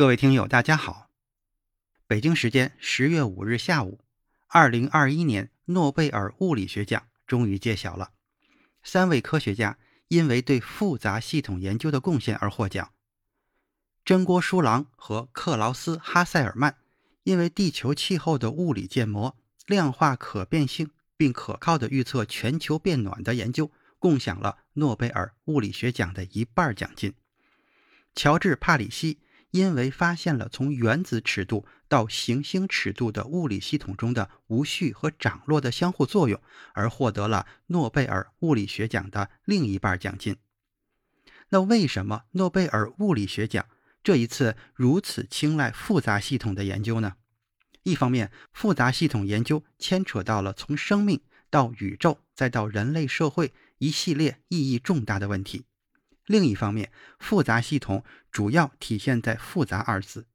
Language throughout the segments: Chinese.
各位听友，大家好。北京时间十月五日下午，二零二一年诺贝尔物理学奖终于揭晓了。三位科学家因为对复杂系统研究的贡献而获奖。真锅书郎和克劳斯·哈塞尔曼因为地球气候的物理建模、量化可变性。并可靠的预测全球变暖的研究，共享了诺贝尔物理学奖的一半奖金。乔治·帕里西因为发现了从原子尺度到行星尺度的物理系统中的无序和涨落的相互作用，而获得了诺贝尔物理学奖的另一半奖金。那为什么诺贝尔物理学奖这一次如此青睐复杂系统的研究呢？一方面，复杂系统研究牵扯到了从生命到宇宙再到人类社会一系列意义重大的问题；另一方面，复杂系统主要体现在“复杂”二字，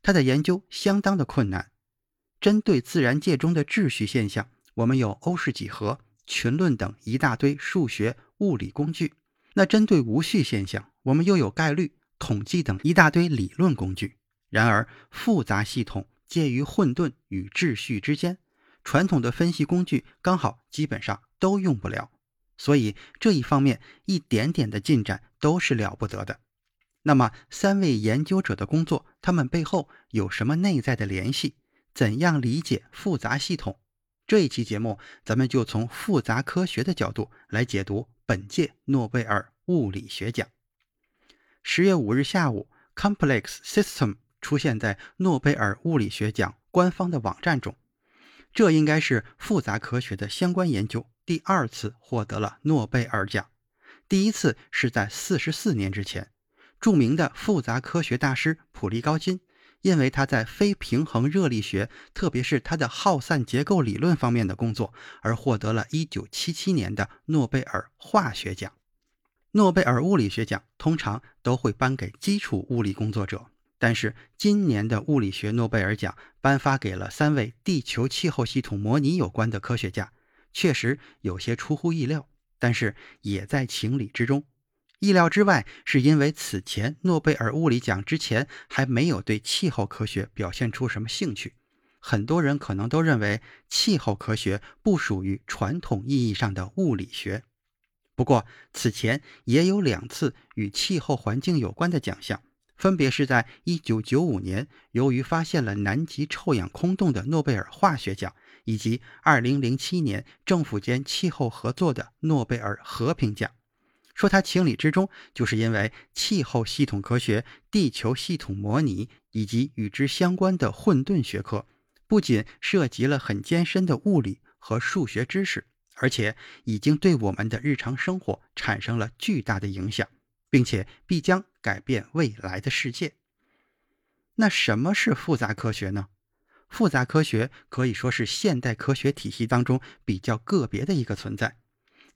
它的研究相当的困难。针对自然界中的秩序现象，我们有欧式几何、群论等一大堆数学物理工具；那针对无序现象，我们又有概率、统计等一大堆理论工具。然而，复杂系统。介于混沌与秩序之间，传统的分析工具刚好基本上都用不了，所以这一方面一点点的进展都是了不得的。那么，三位研究者的工作，他们背后有什么内在的联系？怎样理解复杂系统？这一期节目，咱们就从复杂科学的角度来解读本届诺贝尔物理学奖。十月五日下午，Complex System。出现在诺贝尔物理学奖官方的网站中，这应该是复杂科学的相关研究第二次获得了诺贝尔奖。第一次是在四十四年之前，著名的复杂科学大师普利高金，因为他在非平衡热力学，特别是他的耗散结构理论方面的工作，而获得了一九七七年的诺贝尔化学奖。诺贝尔物理学奖通常都会颁给基础物理工作者。但是今年的物理学诺贝尔奖颁发给了三位地球气候系统模拟有关的科学家，确实有些出乎意料，但是也在情理之中。意料之外，是因为此前诺贝尔物理奖之前还没有对气候科学表现出什么兴趣，很多人可能都认为气候科学不属于传统意义上的物理学。不过此前也有两次与气候环境有关的奖项。分别是在1995年，由于发现了南极臭氧空洞的诺贝尔化学奖，以及2007年政府间气候合作的诺贝尔和平奖。说它情理之中，就是因为气候系统科学、地球系统模拟以及与之相关的混沌学科，不仅涉及了很艰深的物理和数学知识，而且已经对我们的日常生活产生了巨大的影响。并且必将改变未来的世界。那什么是复杂科学呢？复杂科学可以说是现代科学体系当中比较个别的一个存在。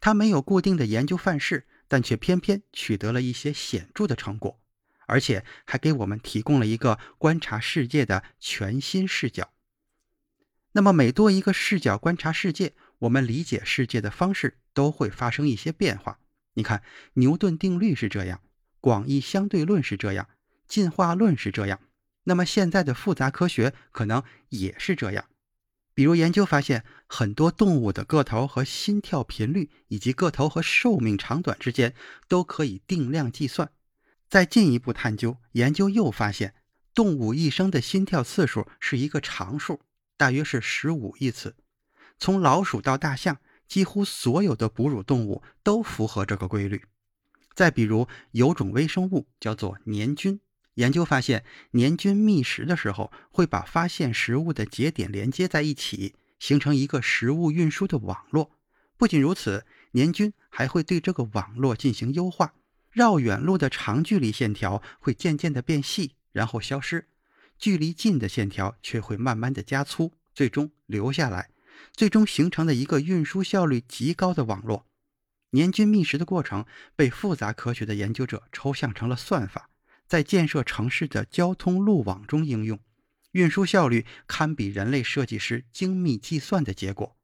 它没有固定的研究范式，但却偏偏取得了一些显著的成果，而且还给我们提供了一个观察世界的全新视角。那么每多一个视角观察世界，我们理解世界的方式都会发生一些变化。你看，牛顿定律是这样，广义相对论是这样，进化论是这样。那么现在的复杂科学可能也是这样。比如研究发现，很多动物的个头和心跳频率，以及个头和寿命长短之间都可以定量计算。再进一步探究研究，又发现动物一生的心跳次数是一个常数，大约是十五亿次。从老鼠到大象。几乎所有的哺乳动物都符合这个规律。再比如，有种微生物叫做黏菌，研究发现，黏菌觅食的时候会把发现食物的节点连接在一起，形成一个食物运输的网络。不仅如此，黏菌还会对这个网络进行优化，绕远路的长距离线条会渐渐的变细，然后消失；距离近的线条却会慢慢的加粗，最终留下来，最终形成了一个运输效率极高的网络。年均觅食的过程被复杂科学的研究者抽象成了算法，在建设城市的交通路网中应用，运输效率堪比人类设计师精密计算的结果。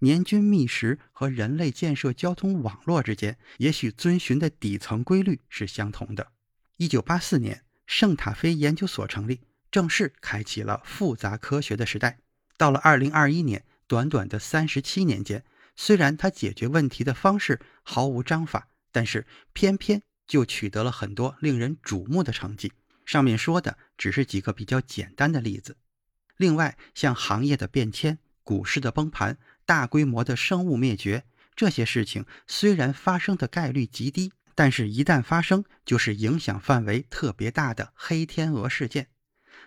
年均觅食和人类建设交通网络之间，也许遵循的底层规律是相同的。一九八四年，圣塔菲研究所成立，正式开启了复杂科学的时代。到了二零二一年，短短的三十七年间，虽然它解决问题的方式毫无章法，但是偏偏就取得了很多令人瞩目的成绩。上面说的只是几个比较简单的例子。另外，像行业的变迁、股市的崩盘。大规模的生物灭绝，这些事情虽然发生的概率极低，但是一旦发生，就是影响范围特别大的黑天鹅事件。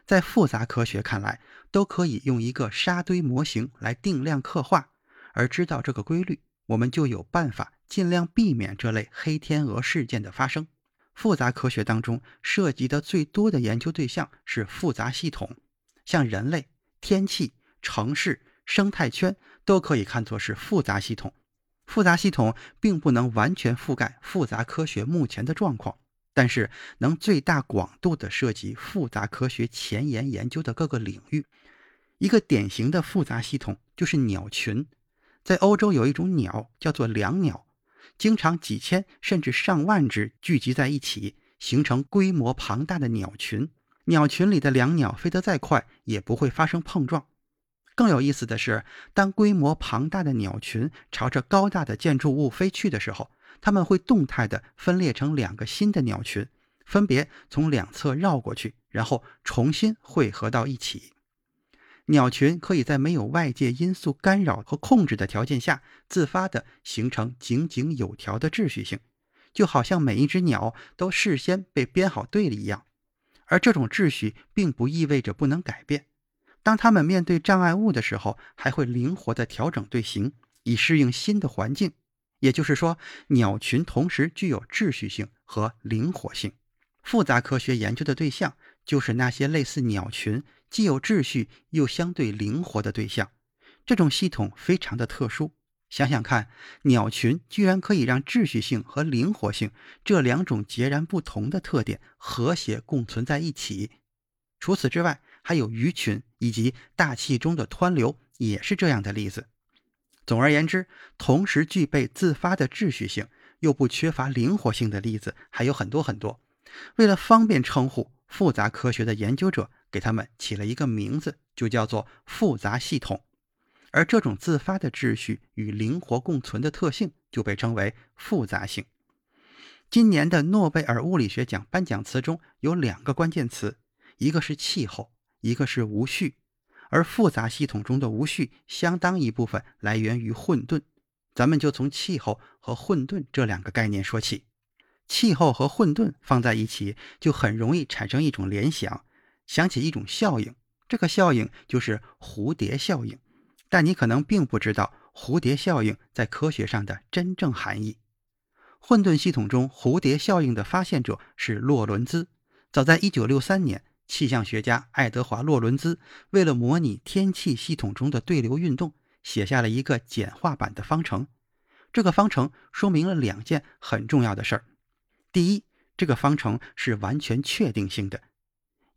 在复杂科学看来，都可以用一个沙堆模型来定量刻画，而知道这个规律，我们就有办法尽量避免这类黑天鹅事件的发生。复杂科学当中涉及的最多的研究对象是复杂系统，像人类、天气、城市。生态圈都可以看作是复杂系统，复杂系统并不能完全覆盖复杂科学目前的状况，但是能最大广度地涉及复杂科学前沿研究的各个领域。一个典型的复杂系统就是鸟群，在欧洲有一种鸟叫做椋鸟，经常几千甚至上万只聚集在一起，形成规模庞大的鸟群。鸟群里的两鸟飞得再快，也不会发生碰撞。更有意思的是，当规模庞大的鸟群朝着高大的建筑物飞去的时候，它们会动态地分裂成两个新的鸟群，分别从两侧绕过去，然后重新汇合到一起。鸟群可以在没有外界因素干扰和控制的条件下，自发地形成井井有条的秩序性，就好像每一只鸟都事先被编好队了一样。而这种秩序并不意味着不能改变。当它们面对障碍物的时候，还会灵活地调整队形，以适应新的环境。也就是说，鸟群同时具有秩序性和灵活性。复杂科学研究的对象就是那些类似鸟群、既有秩序又相对灵活的对象。这种系统非常的特殊。想想看，鸟群居然可以让秩序性和灵活性这两种截然不同的特点和谐共存在一起。除此之外，还有鱼群以及大气中的湍流也是这样的例子。总而言之，同时具备自发的秩序性又不缺乏灵活性的例子还有很多很多。为了方便称呼，复杂科学的研究者给他们起了一个名字，就叫做复杂系统。而这种自发的秩序与灵活共存的特性就被称为复杂性。今年的诺贝尔物理学奖颁奖词中有两个关键词，一个是气候。一个是无序，而复杂系统中的无序相当一部分来源于混沌。咱们就从气候和混沌这两个概念说起。气候和混沌放在一起，就很容易产生一种联想，想起一种效应。这个效应就是蝴蝶效应。但你可能并不知道蝴蝶效应在科学上的真正含义。混沌系统中蝴蝶效应的发现者是洛伦兹，早在1963年。气象学家爱德华·洛伦兹为了模拟天气系统中的对流运动，写下了一个简化版的方程。这个方程说明了两件很重要的事儿：第一，这个方程是完全确定性的，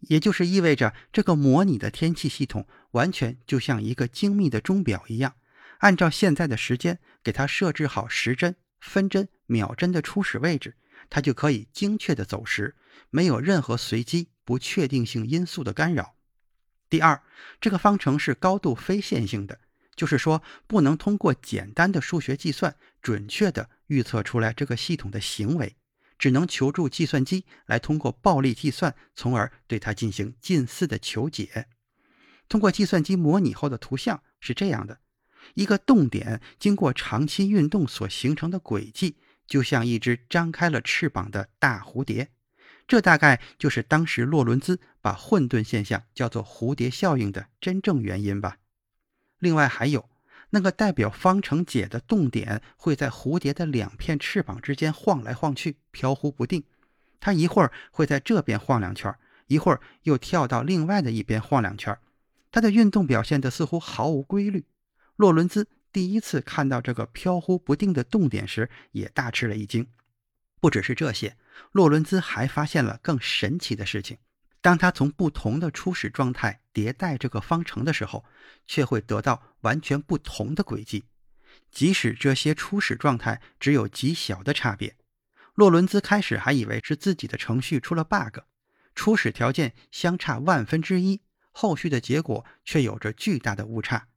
也就是意味着这个模拟的天气系统完全就像一个精密的钟表一样，按照现在的时间给它设置好时针、分针、秒针的初始位置，它就可以精确的走时，没有任何随机。不确定性因素的干扰。第二，这个方程是高度非线性的，就是说不能通过简单的数学计算准确地预测出来这个系统的行为，只能求助计算机来通过暴力计算，从而对它进行近似的求解。通过计算机模拟后的图像是这样的：一个动点经过长期运动所形成的轨迹，就像一只张开了翅膀的大蝴蝶。这大概就是当时洛伦兹把混沌现象叫做蝴蝶效应的真正原因吧。另外还有那个代表方程解的动点会在蝴蝶的两片翅膀之间晃来晃去，飘忽不定。它一会儿会在这边晃两圈，一会儿又跳到另外的一边晃两圈。他的运动表现得似乎毫无规律。洛伦兹第一次看到这个飘忽不定的动点时，也大吃了一惊。不只是这些，洛伦兹还发现了更神奇的事情：当他从不同的初始状态迭代这个方程的时候，却会得到完全不同的轨迹，即使这些初始状态只有极小的差别。洛伦兹开始还以为是自己的程序出了 bug，初始条件相差万分之一。后续的结果却有着巨大的误差。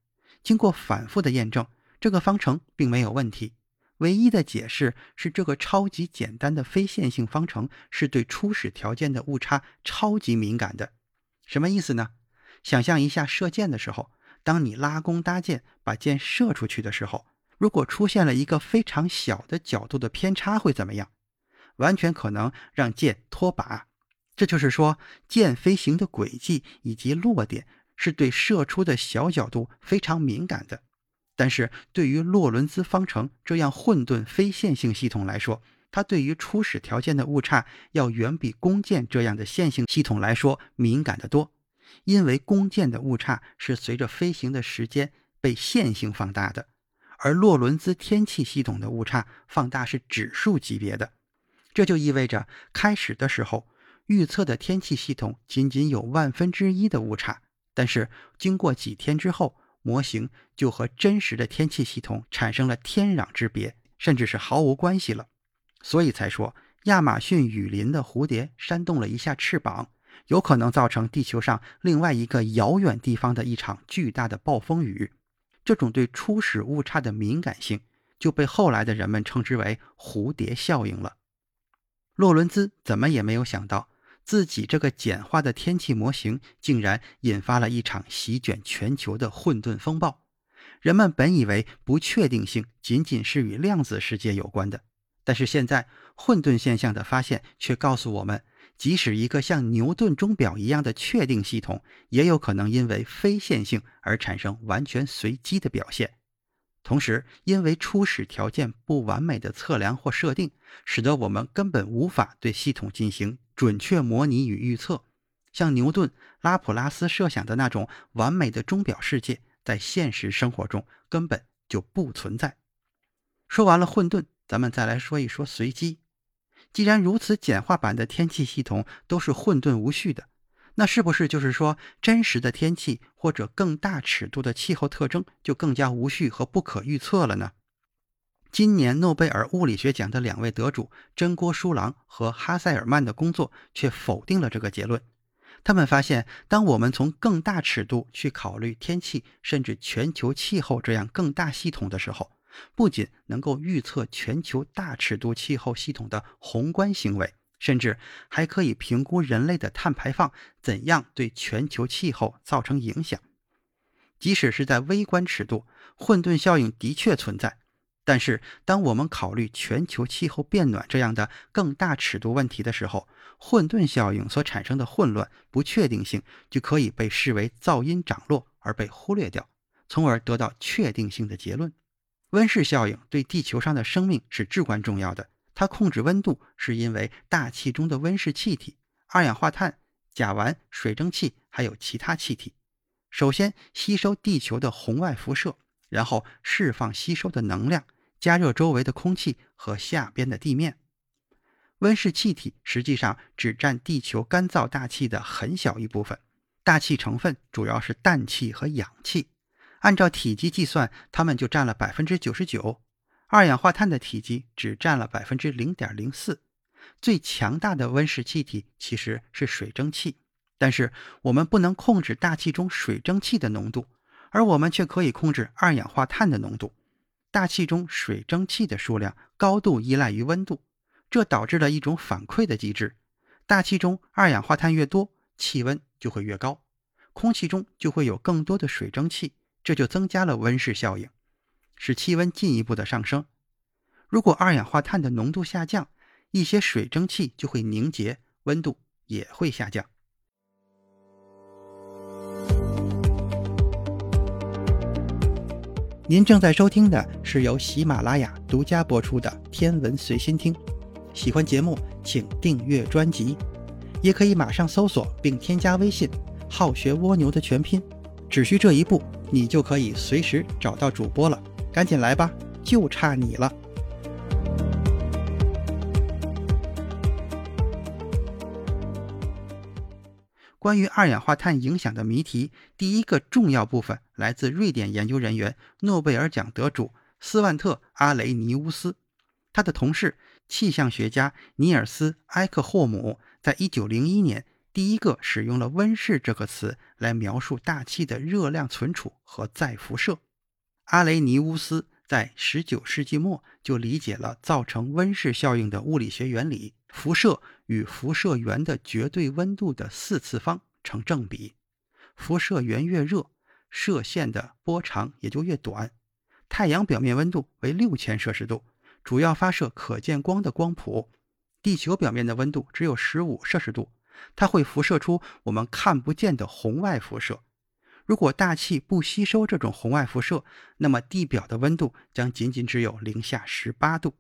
经过反复的验证，这个方程并没有问题。唯一的解释是，这个超级简单的非线性方程是对初始条件的误差超级敏感的。什么意思呢？想象一下射箭的时候，当你拉弓搭箭，把箭射出去的时候，如果出现了一个非常小的角度的偏差，会怎么样？完全可能让箭脱靶。这就是说，箭飞行的轨迹以及落点是对射出的小角度非常敏感的。但是对于洛伦兹方程这样混沌非线性系统来说，它对于初始条件的误差要远比弓箭这样的线性系统来说敏感得多。因为弓箭的误差是随着飞行的时间被线性放大的，而洛伦兹天气系统的误差放大是指数级别的。这就意味着开始的时候。预测的天气系统仅仅有万分之一的误差，但是经过几天之后，模型就和真实的天气系统产生了天壤之别，甚至是毫无关系了。所以才说亚马逊雨林的蝴蝶扇动了一下翅膀，有可能造成地球上另外一个遥远地方的一场巨大的暴风雨。这种对初始误差的敏感性，就被后来的人们称之为蝴蝶效应了。洛伦兹怎么也没有想到。自己这个简化的天气模型，竟然引发了一场席卷全球的混沌风暴。人们本以为不确定性仅仅是与量子世界有关的，但是现在混沌现象的发现却告诉我们，即使一个像牛顿钟表一样的确定系统，也有可能因为非线性而产生完全随机的表现。同时，因为初始条件不完美的测量或设定，使得我们根本无法对系统进行准确模拟与预测。像牛顿、拉普拉斯设想的那种完美的钟表世界，在现实生活中根本就不存在。说完了混沌，咱们再来说一说随机。既然如此简化版的天气系统都是混沌无序的。那是不是就是说，真实的天气或者更大尺度的气候特征就更加无序和不可预测了呢？今年诺贝尔物理学奖的两位得主真锅书郎和哈塞尔曼的工作却否定了这个结论。他们发现，当我们从更大尺度去考虑天气，甚至全球气候这样更大系统的时候，不仅能够预测全球大尺度气候系统的宏观行为。甚至还可以评估人类的碳排放怎样对全球气候造成影响。即使是在微观尺度，混沌效应的确存在。但是，当我们考虑全球气候变暖这样的更大尺度问题的时候，混沌效应所产生的混乱、不确定性就可以被视为噪音涨落而被忽略掉，从而得到确定性的结论。温室效应对地球上的生命是至关重要的。它控制温度，是因为大气中的温室气体、二氧化碳、甲烷、水蒸气还有其他气体，首先吸收地球的红外辐射，然后释放吸收的能量，加热周围的空气和下边的地面。温室气体实际上只占地球干燥大气的很小一部分，大气成分主要是氮气和氧气，按照体积计算，它们就占了百分之九十九。二氧化碳的体积只占了百分之零点零四，最强大的温室气体其实是水蒸气，但是我们不能控制大气中水蒸气的浓度，而我们却可以控制二氧化碳的浓度。大气中水蒸气的数量高度依赖于温度，这导致了一种反馈的机制：大气中二氧化碳越多，气温就会越高，空气中就会有更多的水蒸气，这就增加了温室效应。使气温进一步的上升。如果二氧化碳的浓度下降，一些水蒸气就会凝结，温度也会下降。您正在收听的是由喜马拉雅独家播出的《天文随心听》，喜欢节目请订阅专辑。也可以马上搜索并添加微信“好学蜗牛”的全拼，只需这一步，你就可以随时找到主播了。赶紧来吧，就差你了。关于二氧化碳影响的谜题，第一个重要部分来自瑞典研究人员、诺贝尔奖得主斯万特·阿雷尼乌斯。他的同事气象学家尼尔斯·埃克霍姆在1901年第一个使用了“温室”这个词来描述大气的热量存储和再辐射。阿雷尼乌斯在19世纪末就理解了造成温室效应的物理学原理。辐射与辐射源的绝对温度的四次方成正比，辐射源越热，射线的波长也就越短。太阳表面温度为六千摄氏度，主要发射可见光的光谱；地球表面的温度只有十五摄氏度，它会辐射出我们看不见的红外辐射。如果大气不吸收这种红外辐射，那么地表的温度将仅仅只有零下十八度。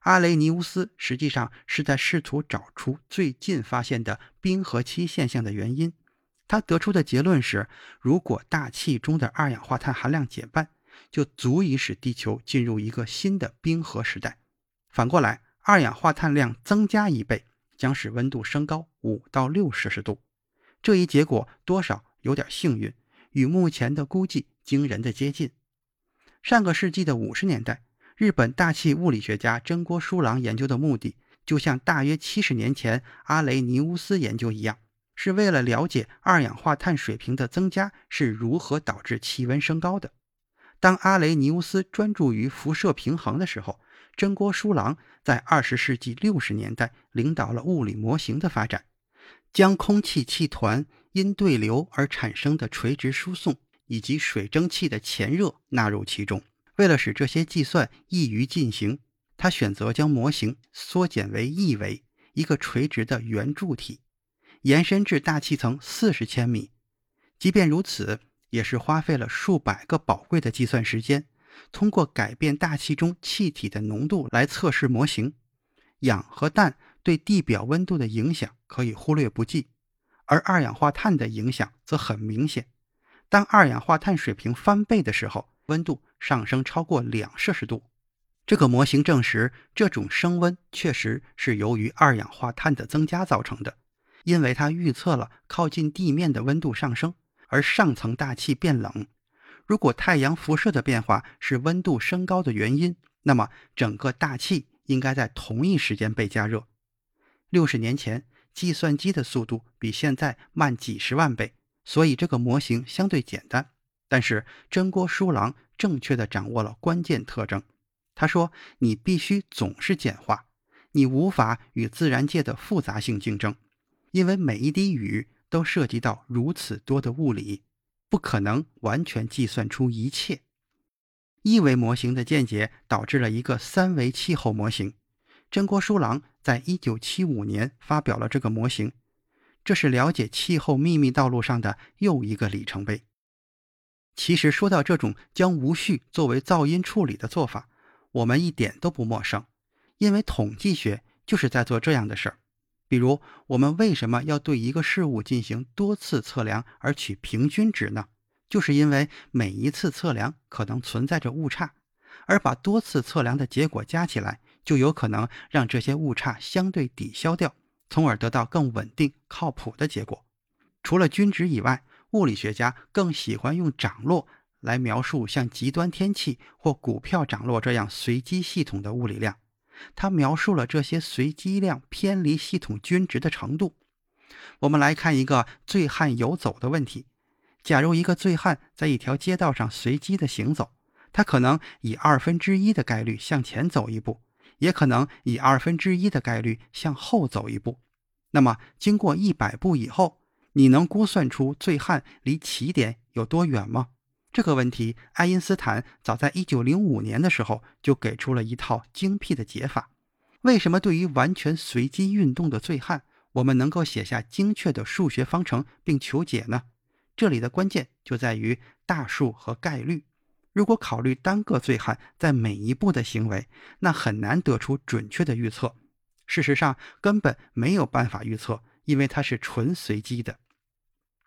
阿雷尼乌斯实际上是在试图找出最近发现的冰河期现象的原因。他得出的结论是：如果大气中的二氧化碳含量减半，就足以使地球进入一个新的冰河时代。反过来，二氧化碳量增加一倍，将使温度升高五到六摄氏度。这一结果多少有点幸运，与目前的估计惊人的接近。上个世纪的五十年代。日本大气物理学家真锅书郎研究的目的，就像大约七十年前阿雷尼乌斯研究一样，是为了了解二氧化碳水平的增加是如何导致气温升高的。当阿雷尼乌斯专注于辐射平衡的时候，真锅书郎在二十世纪六十年代领导了物理模型的发展，将空气气团因对流而产生的垂直输送以及水蒸气的前热纳入其中。为了使这些计算易于进行，他选择将模型缩减为一维，一个垂直的圆柱体，延伸至大气层四十千米。即便如此，也是花费了数百个宝贵的计算时间。通过改变大气中气体的浓度来测试模型，氧和氮对地表温度的影响可以忽略不计，而二氧化碳的影响则很明显。当二氧化碳水平翻倍的时候，温度上升超过两摄氏度，这个模型证实这种升温确实是由于二氧化碳的增加造成的，因为它预测了靠近地面的温度上升，而上层大气变冷。如果太阳辐射的变化是温度升高的原因，那么整个大气应该在同一时间被加热。六十年前，计算机的速度比现在慢几十万倍，所以这个模型相对简单。但是真锅书郎正确的掌握了关键特征。他说：“你必须总是简化，你无法与自然界的复杂性竞争，因为每一滴雨都涉及到如此多的物理，不可能完全计算出一切。”一维模型的见解导致了一个三维气候模型。真锅书郎在一九七五年发表了这个模型，这是了解气候秘密道路上的又一个里程碑。其实说到这种将无序作为噪音处理的做法，我们一点都不陌生，因为统计学就是在做这样的事儿。比如，我们为什么要对一个事物进行多次测量而取平均值呢？就是因为每一次测量可能存在着误差，而把多次测量的结果加起来，就有可能让这些误差相对抵消掉，从而得到更稳定、靠谱的结果。除了均值以外，物理学家更喜欢用涨落来描述像极端天气或股票涨落这样随机系统的物理量。他描述了这些随机量偏离系统均值的程度。我们来看一个醉汉游走的问题：假如一个醉汉在一条街道上随机的行走，他可能以二分之一的概率向前走一步，也可能以二分之一的概率向后走一步。那么，经过一百步以后，你能估算出醉汉离起点有多远吗？这个问题，爱因斯坦早在1905年的时候就给出了一套精辟的解法。为什么对于完全随机运动的醉汉，我们能够写下精确的数学方程并求解呢？这里的关键就在于大数和概率。如果考虑单个醉汉在每一步的行为，那很难得出准确的预测。事实上，根本没有办法预测。因为它是纯随机的。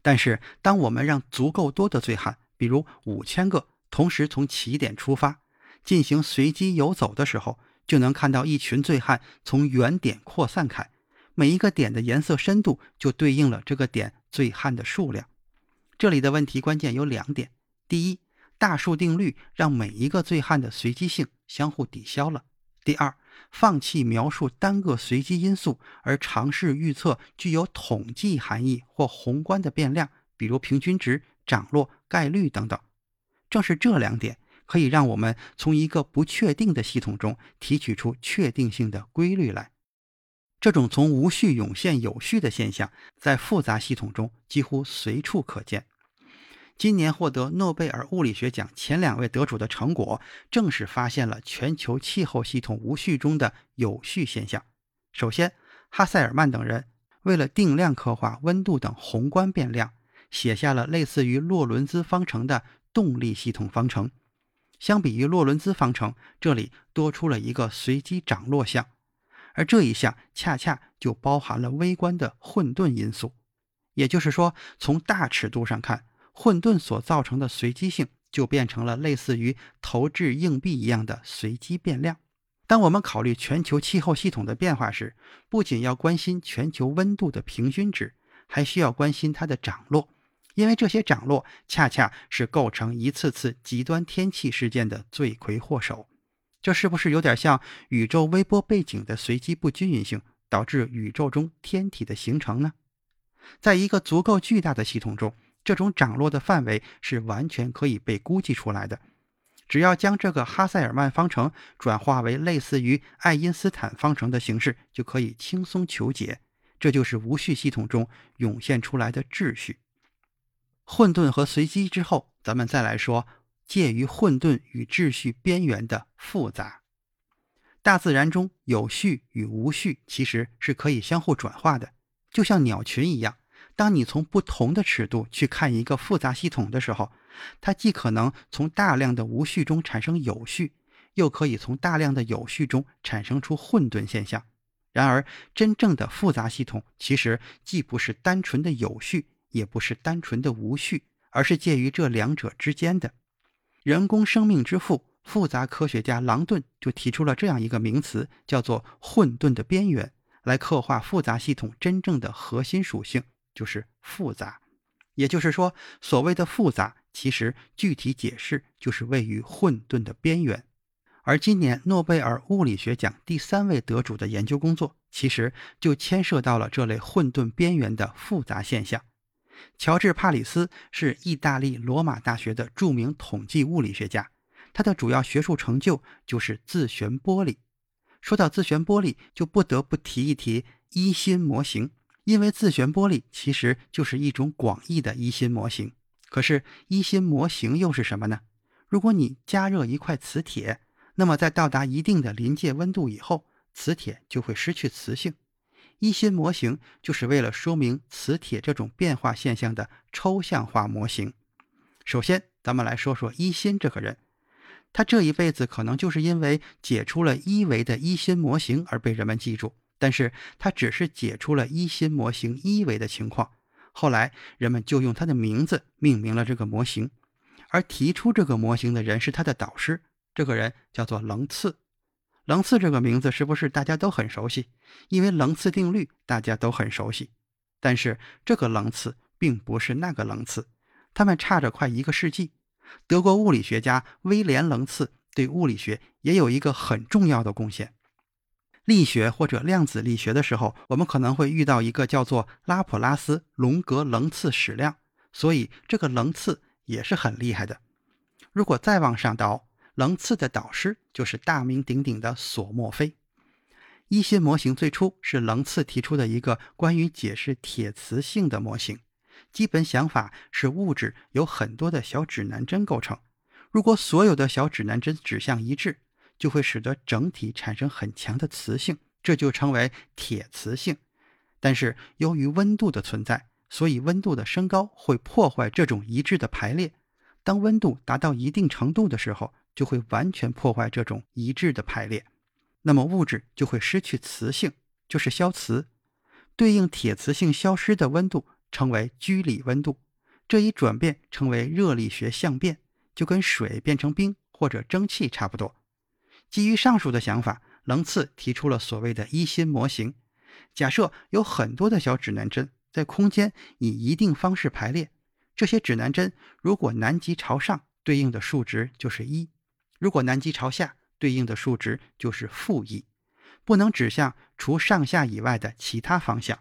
但是，当我们让足够多的醉汉，比如五千个，同时从起点出发，进行随机游走的时候，就能看到一群醉汉从原点扩散开，每一个点的颜色深度就对应了这个点醉汉的数量。这里的问题关键有两点：第一，大数定律让每一个醉汉的随机性相互抵消了；第二，放弃描述单个随机因素，而尝试预测具有统计含义或宏观的变量，比如平均值、涨落、概率等等。正是这两点。可以让我们从一个不确定的系统中提取出确定性的规律来。这种从无序涌现有序的现象，在复杂系统中几乎随处可见。今年获得诺贝尔物理学奖前两位得主的成果，正是发现了全球气候系统无序中的有序现象。首先，哈塞尔曼等人为了定量刻画温度等宏观变量，写下了类似于洛伦兹方程的动力系统方程。相比于洛伦兹方程，这里多出了一个随机涨落项，而这一项恰恰就包含了微观的混沌因素。也就是说，从大尺度上看，混沌所造成的随机性就变成了类似于投掷硬币一样的随机变量。当我们考虑全球气候系统的变化时，不仅要关心全球温度的平均值，还需要关心它的涨落。因为这些涨落恰恰是构成一次次极端天气事件的罪魁祸首，这是不是有点像宇宙微波背景的随机不均匀性导致宇宙中天体的形成呢？在一个足够巨大的系统中，这种涨落的范围是完全可以被估计出来的。只要将这个哈塞尔曼方程转化为类似于爱因斯坦方程的形式，就可以轻松求解。这就是无序系统中涌现出来的秩序。混沌和随机之后，咱们再来说介于混沌与秩序边缘的复杂。大自然中有序与无序其实是可以相互转化的，就像鸟群一样。当你从不同的尺度去看一个复杂系统的时候，它既可能从大量的无序中产生有序，又可以从大量的有序中产生出混沌现象。然而，真正的复杂系统其实既不是单纯的有序。也不是单纯的无序，而是介于这两者之间的。人工生命之父、复杂科学家朗顿就提出了这样一个名词，叫做“混沌的边缘”，来刻画复杂系统真正的核心属性，就是复杂。也就是说，所谓的复杂，其实具体解释就是位于混沌的边缘。而今年诺贝尔物理学奖第三位得主的研究工作，其实就牵涉到了这类混沌边缘的复杂现象。乔治·帕里斯是意大利罗马大学的著名统计物理学家，他的主要学术成就就是自旋玻璃。说到自旋玻璃，就不得不提一提一心模型，因为自旋玻璃其实就是一种广义的一心模型。可是，一心模型又是什么呢？如果你加热一块磁铁，那么在到达一定的临界温度以后，磁铁就会失去磁性。一心模型就是为了说明磁铁这种变化现象的抽象化模型。首先，咱们来说说一心这个人，他这一辈子可能就是因为解出了一维的一心模型而被人们记住。但是他只是解出了一心模型一维的情况，后来人们就用他的名字命名了这个模型。而提出这个模型的人是他的导师，这个人叫做棱次。棱次这个名字是不是大家都很熟悉？因为棱次定律大家都很熟悉，但是这个棱次并不是那个棱次，他们差着快一个世纪。德国物理学家威廉·棱次对物理学也有一个很重要的贡献。力学或者量子力学的时候，我们可能会遇到一个叫做拉普拉斯龙格棱次矢量，所以这个棱次也是很厉害的。如果再往上倒。棱次的导师就是大名鼎鼎的索莫菲。一心模型最初是棱次提出的一个关于解释铁磁性的模型。基本想法是物质由很多的小指南针构成，如果所有的小指南针指向一致，就会使得整体产生很强的磁性，这就称为铁磁性。但是由于温度的存在，所以温度的升高会破坏这种一致的排列。当温度达到一定程度的时候，就会完全破坏这种一致的排列，那么物质就会失去磁性，就是消磁。对应铁磁性消失的温度称为居里温度，这一转变称为热力学相变，就跟水变成冰或者蒸汽差不多。基于上述的想法，棱次提出了所谓的一心模型。假设有很多的小指南针在空间以一定方式排列，这些指南针如果南极朝上，对应的数值就是一；如果南极朝下，对应的数值就是负一。不能指向除上下以外的其他方向。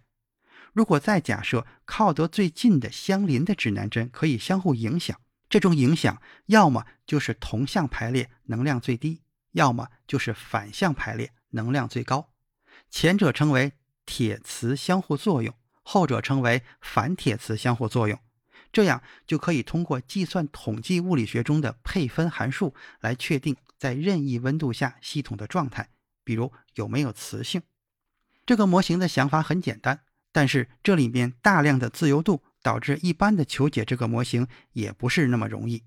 如果再假设靠得最近的相邻的指南针可以相互影响，这种影响要么就是同向排列能量最低，要么就是反向排列能量最高。前者称为铁磁相互作用，后者称为反铁磁相互作用。这样就可以通过计算统计物理学中的配分函数来确定在任意温度下系统的状态。比如有没有磁性？这个模型的想法很简单，但是这里面大量的自由度导致一般的求解这个模型也不是那么容易。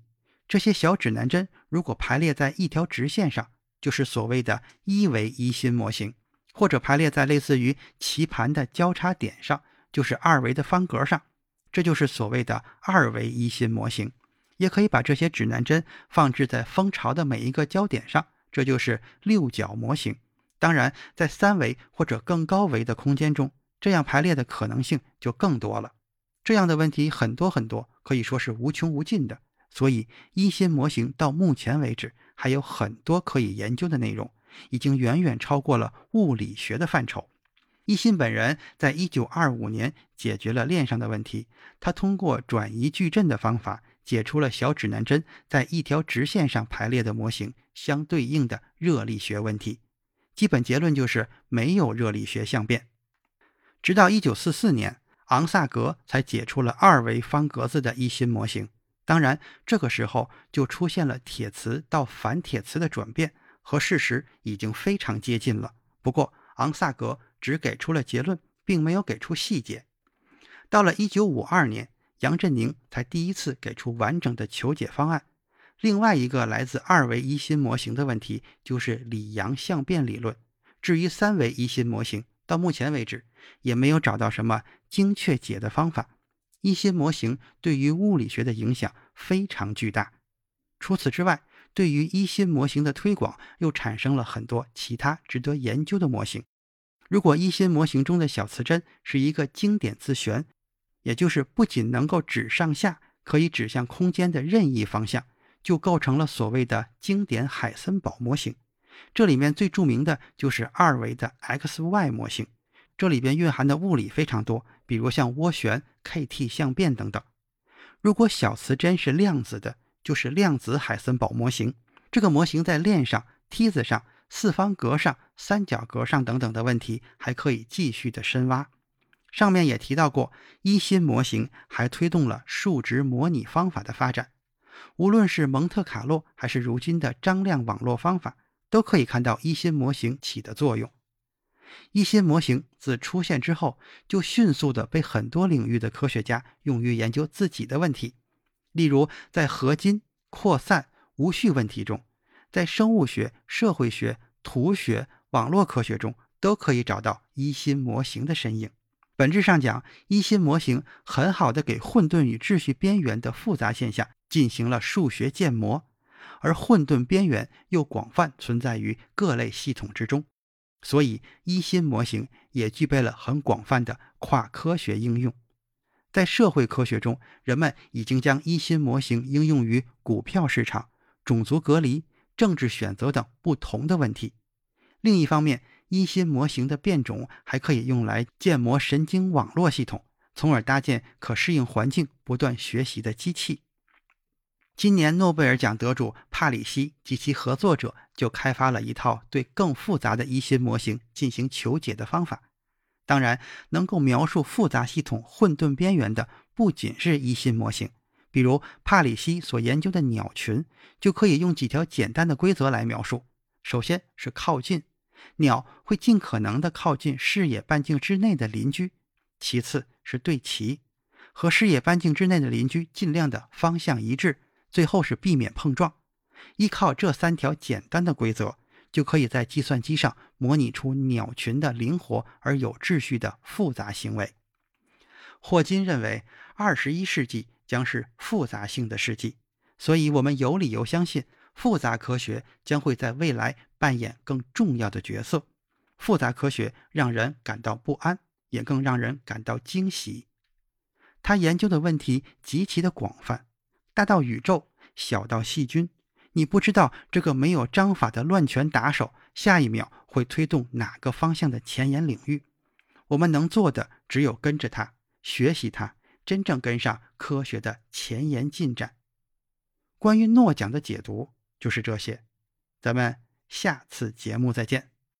这些小指南针如果排列在一条直线上，就是所谓的一维一心模型；或者排列在类似于棋盘的交叉点上，就是二维的方格上，这就是所谓的二维一心模型。也可以把这些指南针放置在蜂巢的每一个焦点上，这就是六角模型。当然，在三维或者更高维的空间中，这样排列的可能性就更多了。这样的问题很多很多，可以说是无穷无尽的。所以，一心模型到目前为止还有很多可以研究的内容，已经远远超过了物理学的范畴。一心本人在一九二五年解决了链上的问题，他通过转移矩阵的方法解出了小指南针在一条直线上排列的模型相对应的热力学问题。基本结论就是没有热力学相变。直到1944年，昂萨格才解出了二维方格子的一心模型。当然，这个时候就出现了铁磁到反铁磁的转变，和事实已经非常接近了。不过，昂萨格只给出了结论，并没有给出细节。到了1952年，杨振宁才第一次给出完整的求解方案。另外一个来自二维一心模型的问题就是里阳相变理论。至于三维一心模型，到目前为止也没有找到什么精确解的方法。一心模型对于物理学的影响非常巨大。除此之外，对于一心模型的推广又产生了很多其他值得研究的模型。如果一心模型中的小磁针是一个经典自旋，也就是不仅能够指上下，可以指向空间的任意方向。就构成了所谓的经典海森堡模型，这里面最著名的就是二维的 X Y 模型，这里边蕴含的物理非常多，比如像涡旋、K-T 相变等等。如果小磁针是量子的，就是量子海森堡模型。这个模型在链上、梯子上、四方格上、三角格上等等的问题还可以继续的深挖。上面也提到过，一心模型还推动了数值模拟方法的发展。无论是蒙特卡洛还是如今的张量网络方法，都可以看到一心模型起的作用。一心模型自出现之后，就迅速的被很多领域的科学家用于研究自己的问题。例如，在合金、扩散、无序问题中，在生物学、社会学、图学、网络科学中，都可以找到一心模型的身影。本质上讲，一心模型很好的给混沌与秩序边缘的复杂现象。进行了数学建模，而混沌边缘又广泛存在于各类系统之中，所以一心模型也具备了很广泛的跨科学应用。在社会科学中，人们已经将一心模型应用于股票市场、种族隔离、政治选择等不同的问题。另一方面，一心模型的变种还可以用来建模神经网络系统，从而搭建可适应环境、不断学习的机器。今年诺贝尔奖得主帕里西及其合作者就开发了一套对更复杂的一心模型进行求解的方法。当然，能够描述复杂系统混沌边缘的不仅是一心模型，比如帕里西所研究的鸟群，就可以用几条简单的规则来描述。首先是靠近，鸟会尽可能的靠近视野半径之内的邻居；其次是对齐，和视野半径之内的邻居尽量的方向一致。最后是避免碰撞，依靠这三条简单的规则，就可以在计算机上模拟出鸟群的灵活而有秩序的复杂行为。霍金认为，二十一世纪将是复杂性的世纪，所以我们有理由相信，复杂科学将会在未来扮演更重要的角色。复杂科学让人感到不安，也更让人感到惊喜。他研究的问题极其的广泛，大到宇宙，小到细菌。你不知道这个没有章法的乱拳打手，下一秒会推动哪个方向的前沿领域。我们能做的只有跟着他，学习他，真正跟上科学的前沿进展。关于诺奖的解读就是这些，咱们下次节目再见。